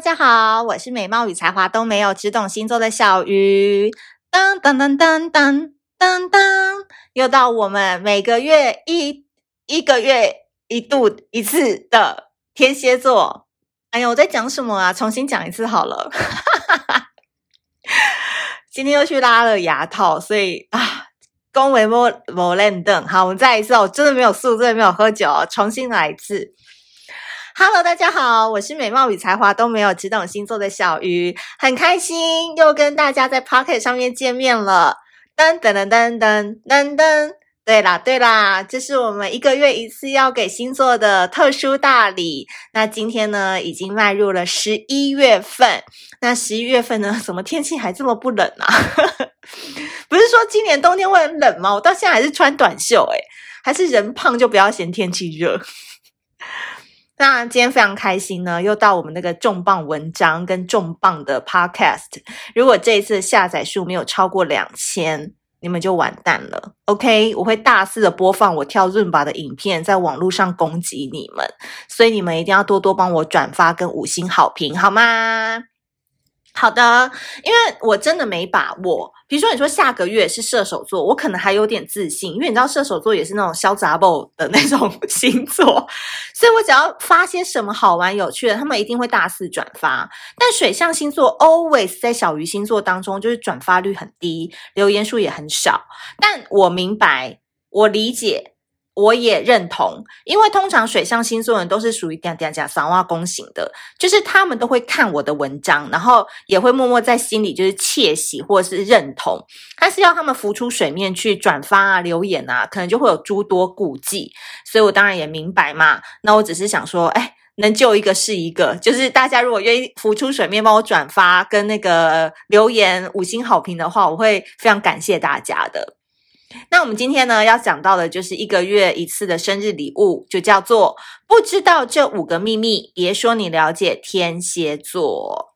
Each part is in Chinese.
大家好，我是美貌与才华都没有，只懂星座的小鱼。当当当当当当当，又到我们每个月一一个月一度一次的天蝎座。哎呀，我在讲什么啊？重新讲一次好了。今天又去拉了牙套，所以啊，恭维莫莫认凳。好，我们再一次，我真的没有宿醉，没有喝酒，重新来一次。Hello，大家好，我是美貌与才华都没有，只懂星座的小鱼，很开心又跟大家在 Pocket 上面见面了。噔噔噔噔噔噔噔，对啦对啦，这是我们一个月一次要给星座的特殊大礼。那今天呢，已经迈入了十一月份。那十一月份呢，怎么天气还这么不冷啊？不是说今年冬天会很冷吗？我到现在还是穿短袖，诶，还是人胖就不要嫌天气热。那今天非常开心呢，又到我们那个重磅文章跟重磅的 podcast。如果这一次下载数没有超过两千，你们就完蛋了。OK，我会大肆的播放我跳伦巴的影片，在网络上攻击你们，所以你们一定要多多帮我转发跟五星好评，好吗？好的，因为我真的没把握。比如说，你说下个月是射手座，我可能还有点自信，因为你知道射手座也是那种小杂宝的那种 星座，所以我只要发些什么好玩有趣的，他们一定会大肆转发。但水象星座 always 在小鱼星座当中就是转发率很低，留言数也很少。但我明白，我理解。我也认同，因为通常水象星座人都是属于嗲嗲讲三挖公型的，就是他们都会看我的文章，然后也会默默在心里就是窃喜或者是认同，但是要他们浮出水面去转发啊、留言啊，可能就会有诸多顾忌，所以我当然也明白嘛。那我只是想说，哎，能救一个是一个，就是大家如果愿意浮出水面帮我转发跟那个留言五星好评的话，我会非常感谢大家的。那我们今天呢，要讲到的就是一个月一次的生日礼物，就叫做不知道这五个秘密，别说你了解天蝎座。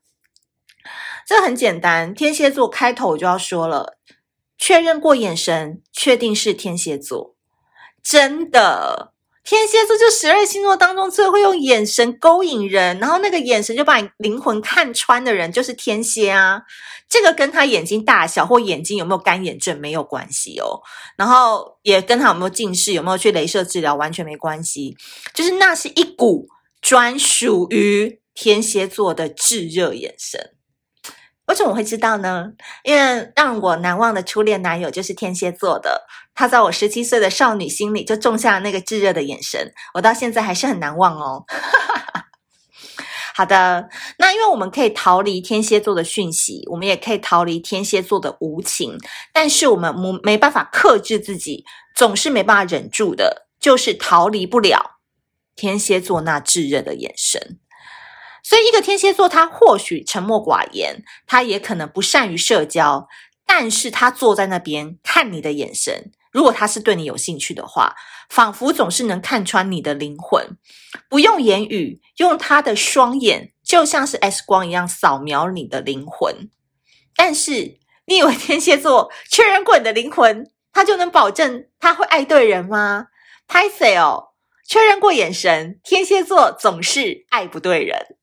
这很简单，天蝎座开头我就要说了，确认过眼神，确定是天蝎座，真的。天蝎座就十二星座当中最会用眼神勾引人，然后那个眼神就把你灵魂看穿的人就是天蝎啊。这个跟他眼睛大小或眼睛有没有干眼症没有关系哦，然后也跟他有没有近视、有没有去镭射治疗完全没关系，就是那是一股专属于天蝎座的炙热眼神。为什么会知道呢？因为让我难忘的初恋男友就是天蝎座的，他在我十七岁的少女心里就种下了那个炙热的眼神，我到现在还是很难忘哦。好的，那因为我们可以逃离天蝎座的讯息，我们也可以逃离天蝎座的无情，但是我们没没办法克制自己，总是没办法忍住的，就是逃离不了天蝎座那炙热的眼神。所以，一个天蝎座，他或许沉默寡言，他也可能不善于社交，但是他坐在那边看你的眼神，如果他是对你有兴趣的话，仿佛总是能看穿你的灵魂，不用言语，用他的双眼，就像是 X 光一样扫描你的灵魂。但是，你以为天蝎座确认过你的灵魂，他就能保证他会爱对人吗？拍谢哦，确认过眼神，天蝎座总是爱不对人。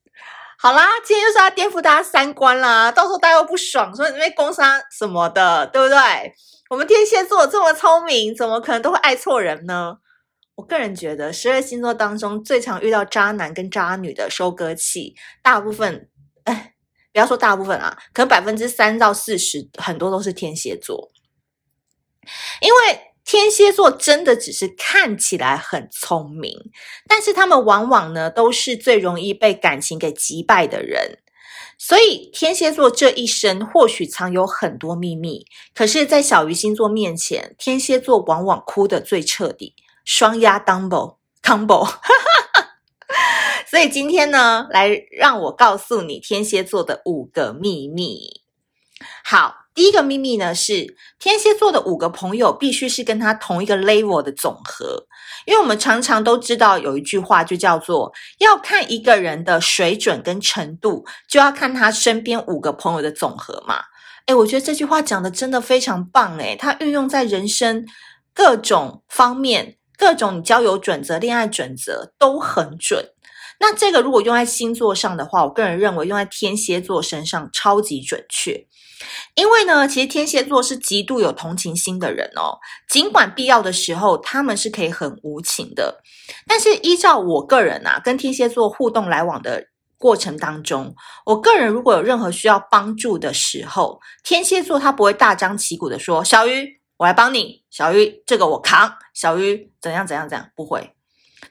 好啦，今天就是要颠覆大家三观啦，到时候大家又不爽，说你被攻杀什么的，对不对？我们天蝎座这么聪明，怎么可能都会爱错人呢？我个人觉得，十二星座当中最常遇到渣男跟渣女的收割器，大部分，哎，不要说大部分啊，可能百分之三到四十，很多都是天蝎座，因为。天蝎座真的只是看起来很聪明，但是他们往往呢都是最容易被感情给击败的人。所以天蝎座这一生或许藏有很多秘密，可是，在小鱼星座面前，天蝎座往往哭得最彻底，双压 double combo。所以今天呢，来让我告诉你天蝎座的五个秘密。好。第一个秘密呢是天蝎座的五个朋友必须是跟他同一个 level 的总和，因为我们常常都知道有一句话就叫做要看一个人的水准跟程度，就要看他身边五个朋友的总和嘛。诶，我觉得这句话讲的真的非常棒诶，它运用在人生各种方面，各种交友准则、恋爱准则都很准。那这个如果用在星座上的话，我个人认为用在天蝎座身上超级准确。因为呢，其实天蝎座是极度有同情心的人哦。尽管必要的时候他们是可以很无情的，但是依照我个人啊，跟天蝎座互动来往的过程当中，我个人如果有任何需要帮助的时候，天蝎座他不会大张旗鼓的说：“小鱼，我来帮你。”小鱼，这个我扛。小鱼，怎样怎样怎样，不会，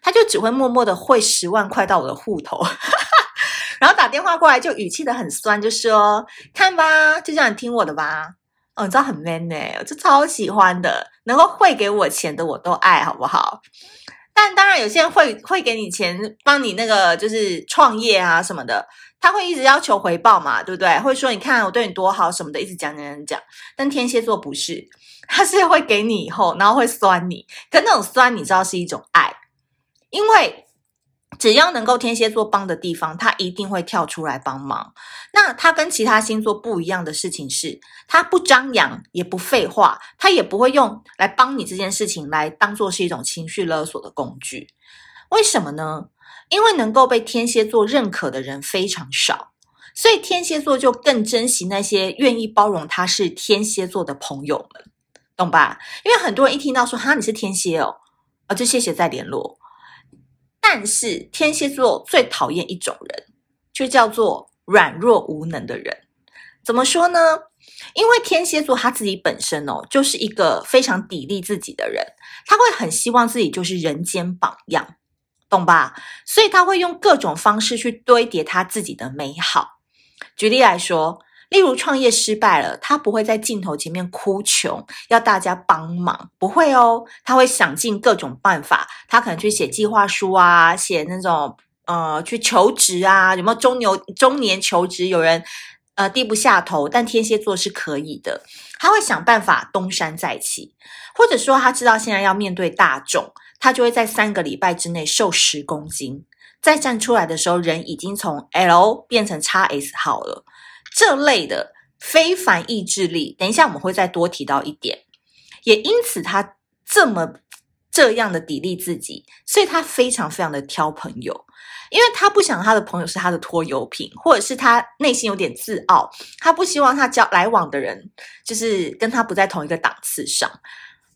他就只会默默的汇十万块到我的户头。然后打电话过来，就语气的很酸，就说：“看吧，就这样，听我的吧。”哦，你知道很 man 呢，我就超喜欢的，能够汇给我钱的我都爱，好不好？但当然，有些人会会给你钱，帮你那个就是创业啊什么的，他会一直要求回报嘛，对不对？会说：“你看我对你多好什么的，一直讲讲讲讲。”但天蝎座不是，他是会给你以后，然后会酸你，可那种酸你知道是一种爱，因为。只要能够天蝎座帮的地方，他一定会跳出来帮忙。那他跟其他星座不一样的事情是，他不张扬，也不废话，他也不会用来帮你这件事情来当做是一种情绪勒索的工具。为什么呢？因为能够被天蝎座认可的人非常少，所以天蝎座就更珍惜那些愿意包容他是天蝎座的朋友们，懂吧？因为很多人一听到说哈，你是天蝎哦，啊，就谢谢再联络。但是天蝎座最讨厌一种人，就叫做软弱无能的人。怎么说呢？因为天蝎座他自己本身哦，就是一个非常砥砺自己的人，他会很希望自己就是人间榜样，懂吧？所以他会用各种方式去堆叠他自己的美好。举例来说。例如创业失败了，他不会在镜头前面哭穷，要大家帮忙，不会哦，他会想尽各种办法，他可能去写计划书啊，写那种呃去求职啊，有没有中牛中年求职？有人呃低不下头，但天蝎座是可以的，他会想办法东山再起，或者说他知道现在要面对大众，他就会在三个礼拜之内瘦十公斤，再站出来的时候，人已经从 L 变成 XS 号了。这类的非凡意志力，等一下我们会再多提到一点。也因此，他这么这样的砥砺自己，所以他非常非常的挑朋友，因为他不想他的朋友是他的拖油瓶，或者是他内心有点自傲，他不希望他交来往的人就是跟他不在同一个档次上，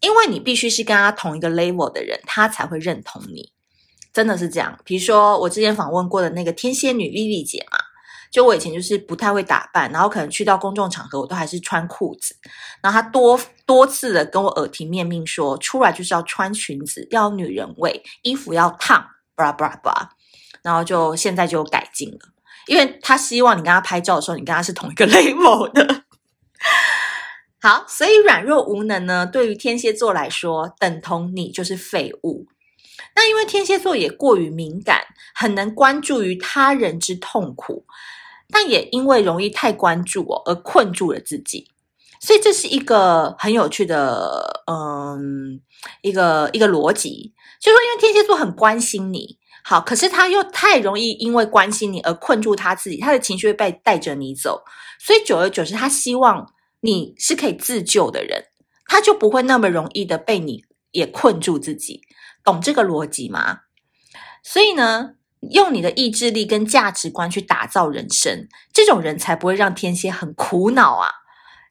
因为你必须是跟他同一个 level 的人，他才会认同你。真的是这样。比如说我之前访问过的那个天蝎女丽丽姐嘛。就我以前就是不太会打扮，然后可能去到公众场合，我都还是穿裤子。然后他多多次的跟我耳提面命说，出来就是要穿裙子，要女人味，衣服要烫，巴拉巴拉巴拉。然后就现在就改进了，因为他希望你跟他拍照的时候，你跟他是同一个 level 的。好，所以软弱无能呢，对于天蝎座来说，等同你就是废物。那因为天蝎座也过于敏感，很能关注于他人之痛苦。但也因为容易太关注我，而困住了自己，所以这是一个很有趣的，嗯，一个一个逻辑，就是说，因为天蝎座很关心你，好，可是他又太容易因为关心你而困住他自己，他的情绪会被带着你走，所以久而久之，他希望你是可以自救的人，他就不会那么容易的被你也困住自己，懂这个逻辑吗？所以呢，用你的意志力跟价值观去打造人生，这种人才不会让天蝎很苦恼啊！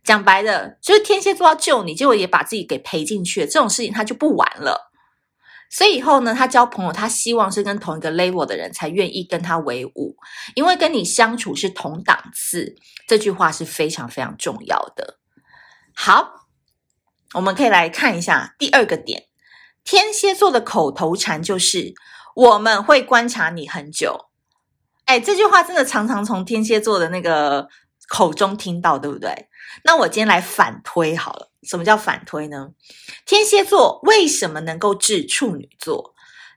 讲白的，就是天蝎座要救你，结果也把自己给赔进去了，这种事情他就不玩了。所以以后呢，他交朋友，他希望是跟同一个 level 的人才愿意跟他为伍，因为跟你相处是同档次，这句话是非常非常重要的。好，我们可以来看一下第二个点，天蝎座的口头禅就是。我们会观察你很久，哎，这句话真的常常从天蝎座的那个口中听到，对不对？那我今天来反推好了，什么叫反推呢？天蝎座为什么能够治处女座？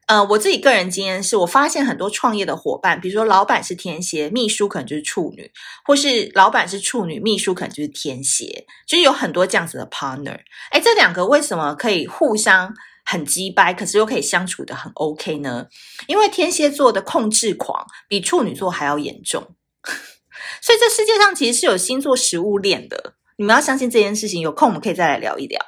呃，我自己个人经验是，我发现很多创业的伙伴，比如说老板是天蝎，秘书可能就是处女，或是老板是处女，秘书可能就是天蝎，就是有很多这样子的 partner。哎，这两个为什么可以互相？很鸡掰，可是又可以相处得很 OK 呢？因为天蝎座的控制狂比处女座还要严重，所以这世界上其实是有星座食物链的。你们要相信这件事情。有空我们可以再来聊一聊。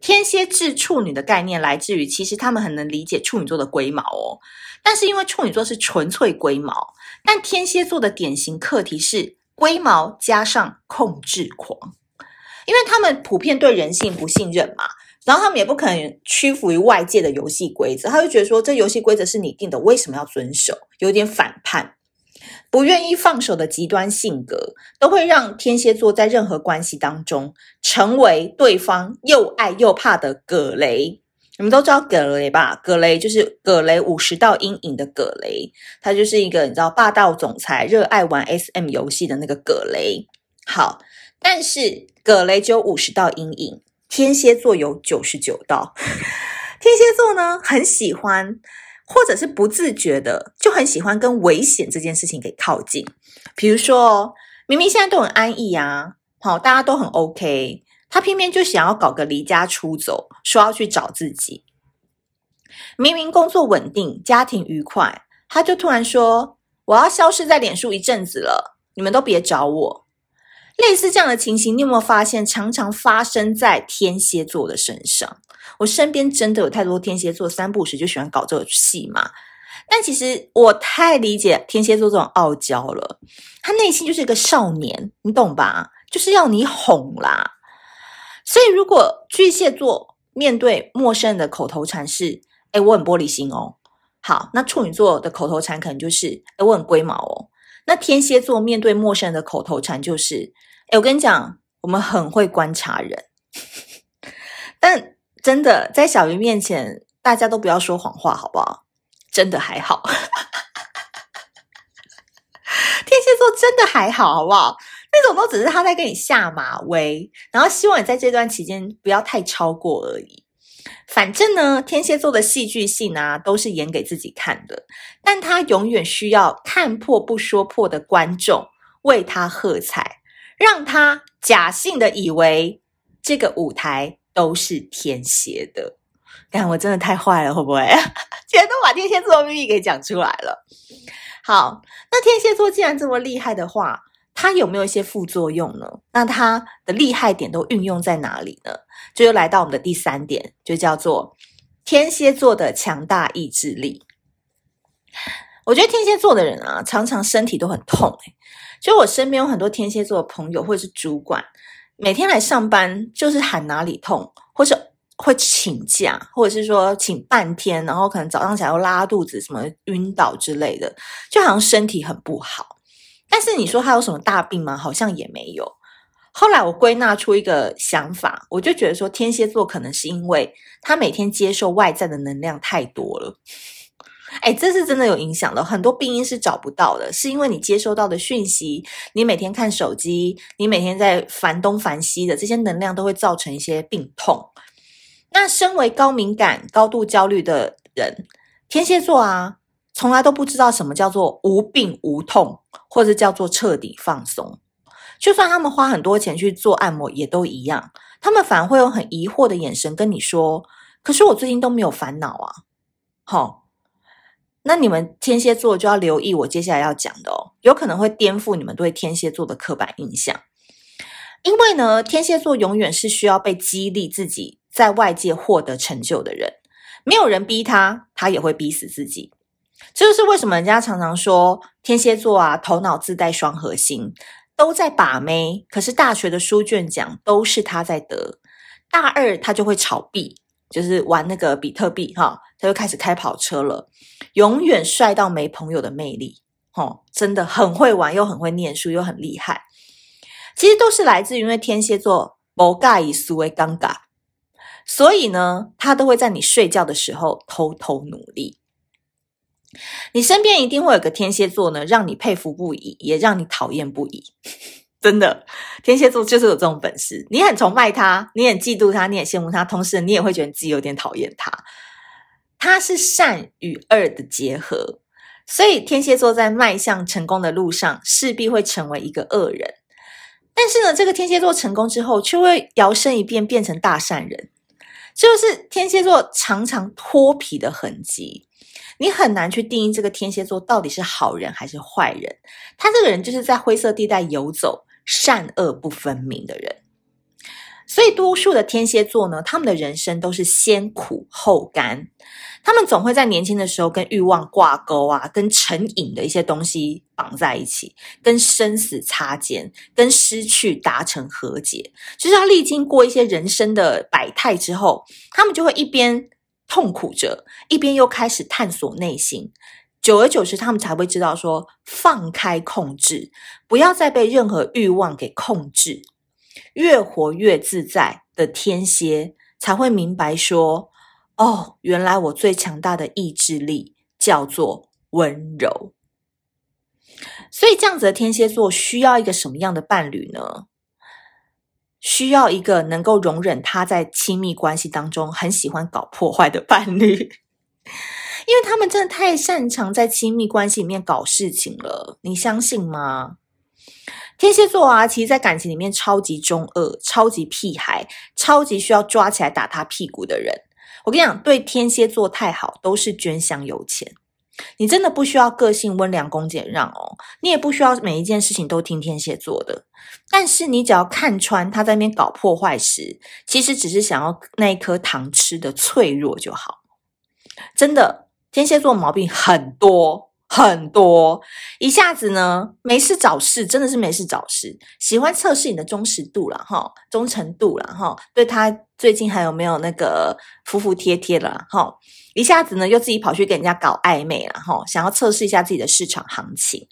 天蝎治处女的概念来自于，其实他们很能理解处女座的龟毛哦。但是因为处女座是纯粹龟毛，但天蝎座的典型课题是龟毛加上控制狂，因为他们普遍对人性不信任嘛，然后他们也不可能屈服于外界的游戏规则，他就觉得说，这游戏规则是你定的，为什么要遵守？有点反叛。不愿意放手的极端性格，都会让天蝎座在任何关系当中成为对方又爱又怕的葛雷。你们都知道葛雷吧？葛雷就是葛雷五十道阴影的葛雷，他就是一个你知道霸道总裁，热爱玩 SM 游戏的那个葛雷。好，但是葛雷只有五十道阴影，天蝎座有九十九道。天蝎座呢，很喜欢。或者是不自觉的就很喜欢跟危险这件事情给靠近，比如说明明现在都很安逸啊，好，大家都很 OK，他偏偏就想要搞个离家出走，说要去找自己。明明工作稳定，家庭愉快，他就突然说我要消失在脸书一阵子了，你们都别找我。类似这样的情形，你有没有发现常常发生在天蝎座的身上？我身边真的有太多天蝎座，三不五时就喜欢搞这个戏嘛。但其实我太理解天蝎座这种傲娇了，他内心就是一个少年，你懂吧？就是要你哄啦。所以如果巨蟹座面对陌生人的口头禅是“诶，我很玻璃心哦”，好，那处女座的口头禅可能就是“诶，我很龟毛哦”。那天蝎座面对陌生人的口头禅就是“哎，我跟你讲，我们很会观察人”，但。真的，在小鱼面前，大家都不要说谎话，好不好？真的还好，天蝎座真的还好，好不好？那种都只是他在跟你下马威，然后希望你在这段期间不要太超过而已。反正呢，天蝎座的戏剧性啊，都是演给自己看的，但他永远需要看破不说破的观众为他喝彩，让他假性的以为这个舞台。都是天蝎的，但我真的太坏了，会不会？今天都把天蝎座的秘密给讲出来了。好，那天蝎座既然这么厉害的话，它有没有一些副作用呢？那它的厉害点都运用在哪里呢？这又来到我们的第三点，就叫做天蝎座的强大意志力。我觉得天蝎座的人啊，常常身体都很痛。就我身边有很多天蝎座的朋友或者是主管。每天来上班就是喊哪里痛，或是会请假，或者是说请半天，然后可能早上起来又拉肚子、什么晕倒之类的，就好像身体很不好。但是你说他有什么大病吗？好像也没有。后来我归纳出一个想法，我就觉得说天蝎座可能是因为他每天接受外在的能量太多了。哎，这是真的有影响的。很多病因是找不到的，是因为你接收到的讯息，你每天看手机，你每天在烦东烦西的这些能量，都会造成一些病痛。那身为高敏感、高度焦虑的人，天蝎座啊，从来都不知道什么叫做无病无痛，或者叫做彻底放松。就算他们花很多钱去做按摩，也都一样。他们反而会用很疑惑的眼神跟你说：“可是我最近都没有烦恼啊。”好。那你们天蝎座就要留意我接下来要讲的哦，有可能会颠覆你们对天蝎座的刻板印象。因为呢，天蝎座永远是需要被激励自己在外界获得成就的人，没有人逼他，他也会逼死自己。这就是为什么人家常常说天蝎座啊，头脑自带双核心，都在把妹，可是大学的书卷奖都是他在得，大二他就会炒币。就是玩那个比特币哈，他就开始开跑车了，永远帅到没朋友的魅力，哦，真的很会玩，又很会念书，又很厉害。其实都是来自于因为天蝎座不介意输的尴尬，所以呢，他都会在你睡觉的时候偷偷努力。你身边一定会有个天蝎座呢，让你佩服不已，也让你讨厌不已。真的，天蝎座就是有这种本事。你很崇拜他，你很嫉妒他，你也羡慕他，同时你也会觉得自己有点讨厌他。他是善与恶的结合，所以天蝎座在迈向成功的路上，势必会成为一个恶人。但是呢，这个天蝎座成功之后，却会摇身一变变成大善人，就是天蝎座常常脱皮的痕迹。你很难去定义这个天蝎座到底是好人还是坏人。他这个人就是在灰色地带游走。善恶不分明的人，所以多数的天蝎座呢，他们的人生都是先苦后甘。他们总会在年轻的时候跟欲望挂钩啊，跟成瘾的一些东西绑在一起，跟生死擦肩，跟失去达成和解。就是要历经过一些人生的百态之后，他们就会一边痛苦着，一边又开始探索内心。久而久之，他们才会知道说，放开控制，不要再被任何欲望给控制，越活越自在的天蝎才会明白说。哦，原来我最强大的意志力叫做温柔，所以这样子的天蝎座需要一个什么样的伴侣呢？需要一个能够容忍他在亲密关系当中很喜欢搞破坏的伴侣，因为他们真的太擅长在亲密关系里面搞事情了，你相信吗？天蝎座啊，其实，在感情里面超级中二、超级屁孩、超级需要抓起来打他屁股的人。我跟你讲，对天蝎座太好都是捐香油钱。你真的不需要个性温良恭俭让哦，你也不需要每一件事情都听天蝎座的。但是你只要看穿他在那边搞破坏时，其实只是想要那一颗糖吃的脆弱就好。真的，天蝎座毛病很多。很多，一下子呢，没事找事，真的是没事找事。喜欢测试你的忠实度了哈，忠诚度了哈，对他最近还有没有那个服服帖帖了哈？一下子呢，又自己跑去跟人家搞暧昧了哈，想要测试一下自己的市场行情。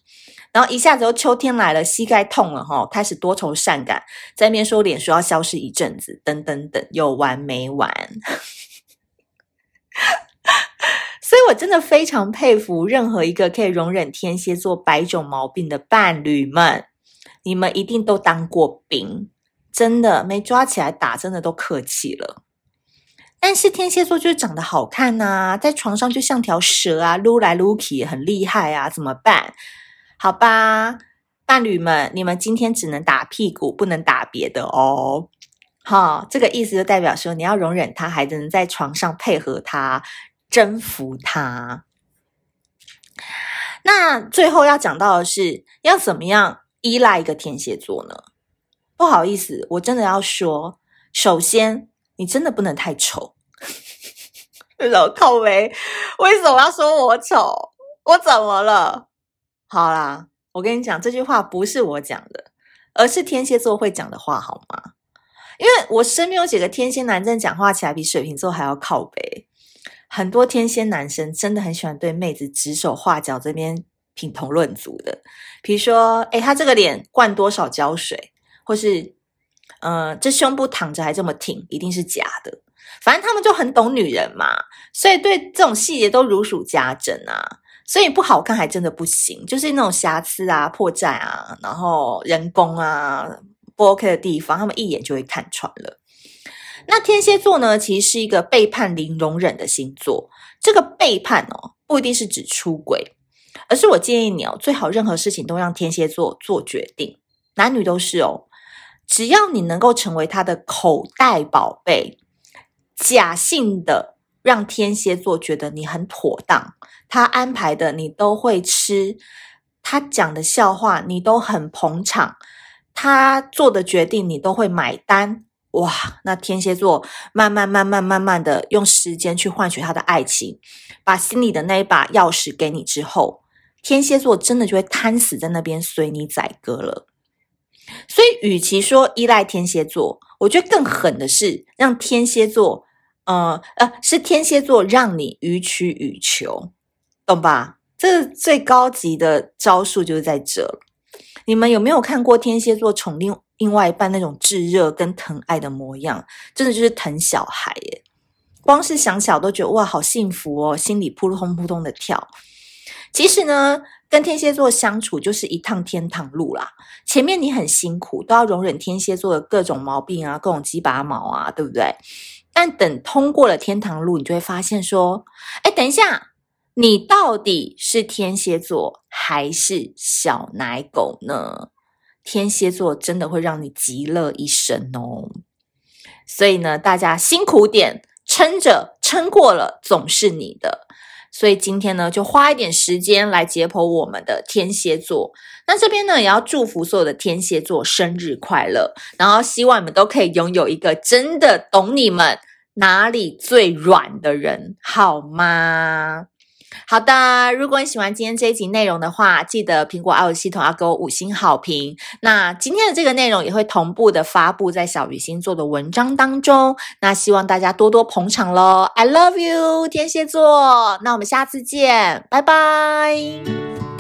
然后一下子又秋天来了，膝盖痛了哈，开始多愁善感，在面说脸说要消失一阵子，等等等，有完没完？所以，我真的非常佩服任何一个可以容忍天蝎座百种毛病的伴侣们。你们一定都当过兵，真的没抓起来打，真的都客气了。但是天蝎座就是长得好看呐、啊，在床上就像条蛇啊，撸来撸去，很厉害啊，怎么办？好吧，伴侣们，你们今天只能打屁股，不能打别的哦。好，这个意思就代表说，你要容忍他，还能在床上配合他。征服他。那最后要讲到的是，要怎么样依赖一个天蝎座呢？不好意思，我真的要说，首先你真的不能太丑。老靠北，为什么要说我丑？我怎么了？好啦，我跟你讲，这句话不是我讲的，而是天蝎座会讲的话，好吗？因为我身边有几个天蝎男，真的讲话起来比水瓶座还要靠北。很多天蝎男生真的很喜欢对妹子指手画脚，这边品头论足的。比如说，诶，他这个脸灌多少胶水，或是，呃，这胸部躺着还这么挺，一定是假的。反正他们就很懂女人嘛，所以对这种细节都如数家珍啊。所以不好看还真的不行，就是那种瑕疵啊、破绽啊，然后人工啊不 OK 的地方，他们一眼就会看穿了。那天蝎座呢，其实是一个背叛零容忍的星座。这个背叛哦，不一定是指出轨，而是我建议你哦，最好任何事情都让天蝎座做决定，男女都是哦。只要你能够成为他的口袋宝贝，假性的让天蝎座觉得你很妥当，他安排的你都会吃，他讲的笑话你都很捧场，他做的决定你都会买单。哇，那天蝎座慢慢慢慢慢慢的用时间去换取他的爱情，把心里的那一把钥匙给你之后，天蝎座真的就会瘫死在那边随你宰割了。所以，与其说依赖天蝎座，我觉得更狠的是让天蝎座，呃呃，是天蝎座让你予取予求，懂吧？这最高级的招数就是在这。你们有没有看过天蝎座宠另另外一半那种炙热跟疼爱的模样？真的就是疼小孩耶！光是想想都觉得哇，好幸福哦，心里扑通扑通的跳。其实呢，跟天蝎座相处就是一趟天堂路啦。前面你很辛苦，都要容忍天蝎座的各种毛病啊，各种鸡拔毛啊，对不对？但等通过了天堂路，你就会发现说，哎，等一下。你到底是天蝎座还是小奶狗呢？天蝎座真的会让你极乐一生哦。所以呢，大家辛苦点，撑着，撑过了，总是你的。所以今天呢，就花一点时间来解剖我们的天蝎座。那这边呢，也要祝福所有的天蝎座生日快乐，然后希望你们都可以拥有一个真的懂你们哪里最软的人，好吗？好的，如果你喜欢今天这一集内容的话，记得苹果 iOS 系统要给我五星好评。那今天的这个内容也会同步的发布在小鱼星座的文章当中。那希望大家多多捧场喽！I love you，天蝎座。那我们下次见，拜拜。